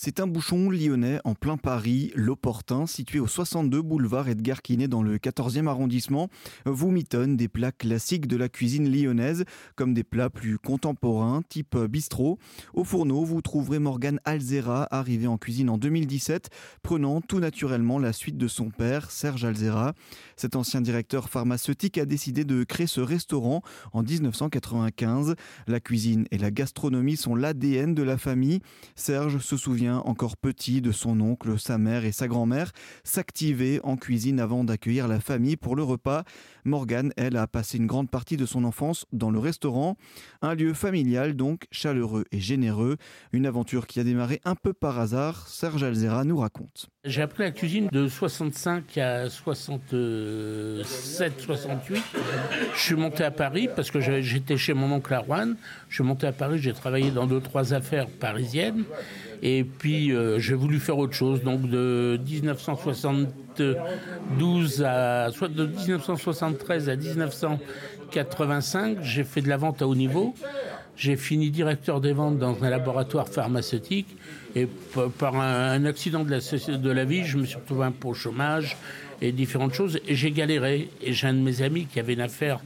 C'est un bouchon lyonnais en plein Paris, l'Opportun, situé au 62 boulevard Edgar Quinet dans le 14e arrondissement, vous mitonne des plats classiques de la cuisine lyonnaise, comme des plats plus contemporains, type bistrot. Au fourneau, vous trouverez Morgane Alzera, arrivé en cuisine en 2017, prenant tout naturellement la suite de son père, Serge Alzera. Cet ancien directeur pharmaceutique a décidé de créer ce restaurant en 1995. La cuisine et la gastronomie sont l'ADN de la famille. Serge se souvient encore petit de son oncle, sa mère et sa grand-mère, s'activer en cuisine avant d'accueillir la famille pour le repas. Morgane, elle, a passé une grande partie de son enfance dans le restaurant. Un lieu familial donc, chaleureux et généreux. Une aventure qui a démarré un peu par hasard, Serge Alzera nous raconte. J'ai appris la cuisine de 65 à 67, 68. Je suis monté à Paris parce que j'étais chez mon oncle à Rouen. Je suis monté à Paris, j'ai travaillé dans deux, trois affaires parisiennes. Et puis euh, j'ai voulu faire autre chose. Donc de 1972 à soit de 1973 à 1985, j'ai fait de la vente à haut niveau. J'ai fini directeur des ventes dans un laboratoire pharmaceutique et par un, accident de la, de la vie, je me suis retrouvé un peu au chômage et différentes choses et j'ai galéré. Et j'ai un de mes amis qui avait une affaire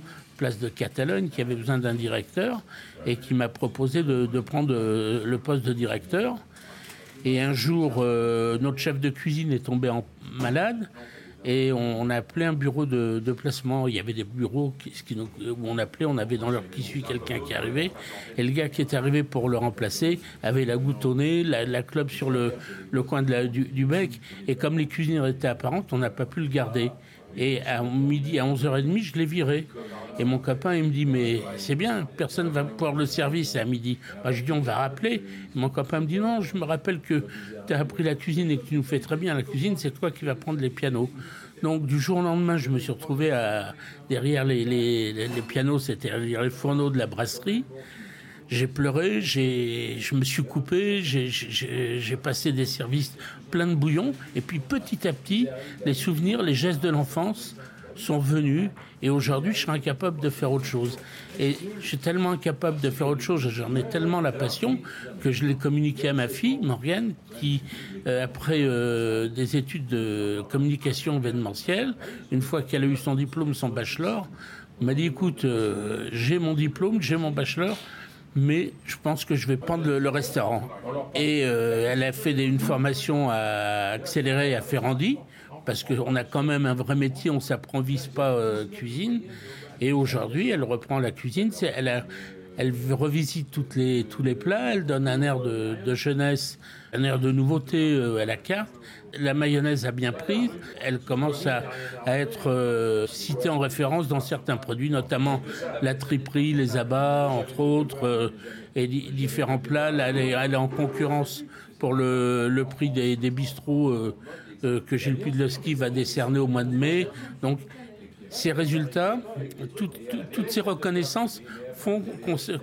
place de Catalogne qui avait besoin d'un directeur et qui m'a proposé de, prendre le poste de directeur. Et un jour, euh, notre chef de cuisine est tombé en malade et on, a appelé un bureau de, placement. Il y avait des bureaux où on appelait, on avait dans leur qui suit quelqu'un qui arrivait. Et le gars qui est arrivé pour le remplacer avait la goutte au nez, la, la clope sur le, coin du, du, bec. Et comme les cuisinières étaient apparentes, on n'a pas pu le garder. Et à midi, à 11h30, je l'ai viré. Et mon copain, il me dit, mais c'est bien, personne va pouvoir le service à midi. Moi, je dis, on va rappeler. Mon copain me dit, non, je me rappelle que tu as appris la cuisine et que tu nous fais très bien la cuisine, c'est toi qui vas prendre les pianos. Donc, du jour au lendemain, je me suis retrouvé à, derrière les, les, les pianos, c'était derrière les fourneaux de la brasserie. J'ai pleuré, j'ai, je me suis coupé, j'ai passé des services pleins de bouillon. Et puis petit à petit, les souvenirs, les gestes de l'enfance sont venus. Et aujourd'hui, je suis incapable de faire autre chose. Et je suis tellement incapable de faire autre chose, j'en ai tellement la passion que je l'ai communiqué à ma fille, Morgane, qui, euh, après euh, des études de communication événementielle, une fois qu'elle a eu son diplôme, son bachelor, m'a dit, écoute, euh, j'ai mon diplôme, j'ai mon bachelor, mais je pense que je vais prendre le, restaurant. Et euh, elle a fait une formation à accélérer à Ferrandi, parce qu'on a quand même un vrai métier, on s'improvise pas euh, cuisine. Et aujourd'hui, elle reprend la cuisine. Elle a, elle revisite toutes les, tous les plats, elle donne un air de, de jeunesse, un air de nouveauté euh, à la carte. La mayonnaise a bien pris, elle commence à, à être euh, citée en référence dans certains produits, notamment la triperie, les abats, entre autres, euh, et différents plats. elle, est, elle, est, en concurrence pour le, le prix des, des bistrots que Gilles Pudlowski va décerner au mois de mai. Donc, ces résultats, tout, tout, toutes ces reconnaissances font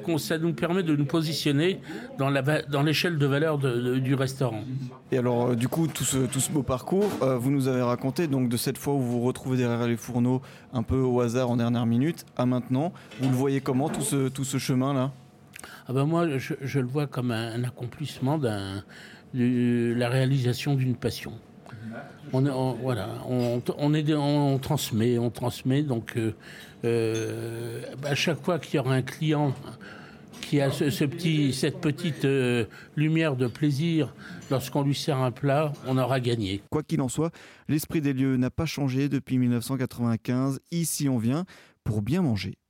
qu'on ça nous permet de nous positionner dans l'échelle de valeur de, de, du restaurant. Et alors, euh, du coup, tout ce, tout ce beau parcours, euh, vous nous avez raconté donc de cette fois où vous vous retrouvez derrière les fourneaux un peu au hasard en dernière minute à maintenant. Vous le voyez comment tout ce, tout ce chemin là ah ben moi, je, je, le vois comme un, un accomplissement d'un de la réalisation d'une passion on, voilà, on, est, on, transmet, on transmet. Donc, euh, euh, à chaque fois qu'il y aura un client qui a ce, ce petit, cette petite euh, lumière de plaisir lorsqu'on lui sert un plat, on aura gagné. Quoi qu'il en soit, l'esprit des lieux n'a pas changé depuis 1995. Ici, on vient pour bien manger.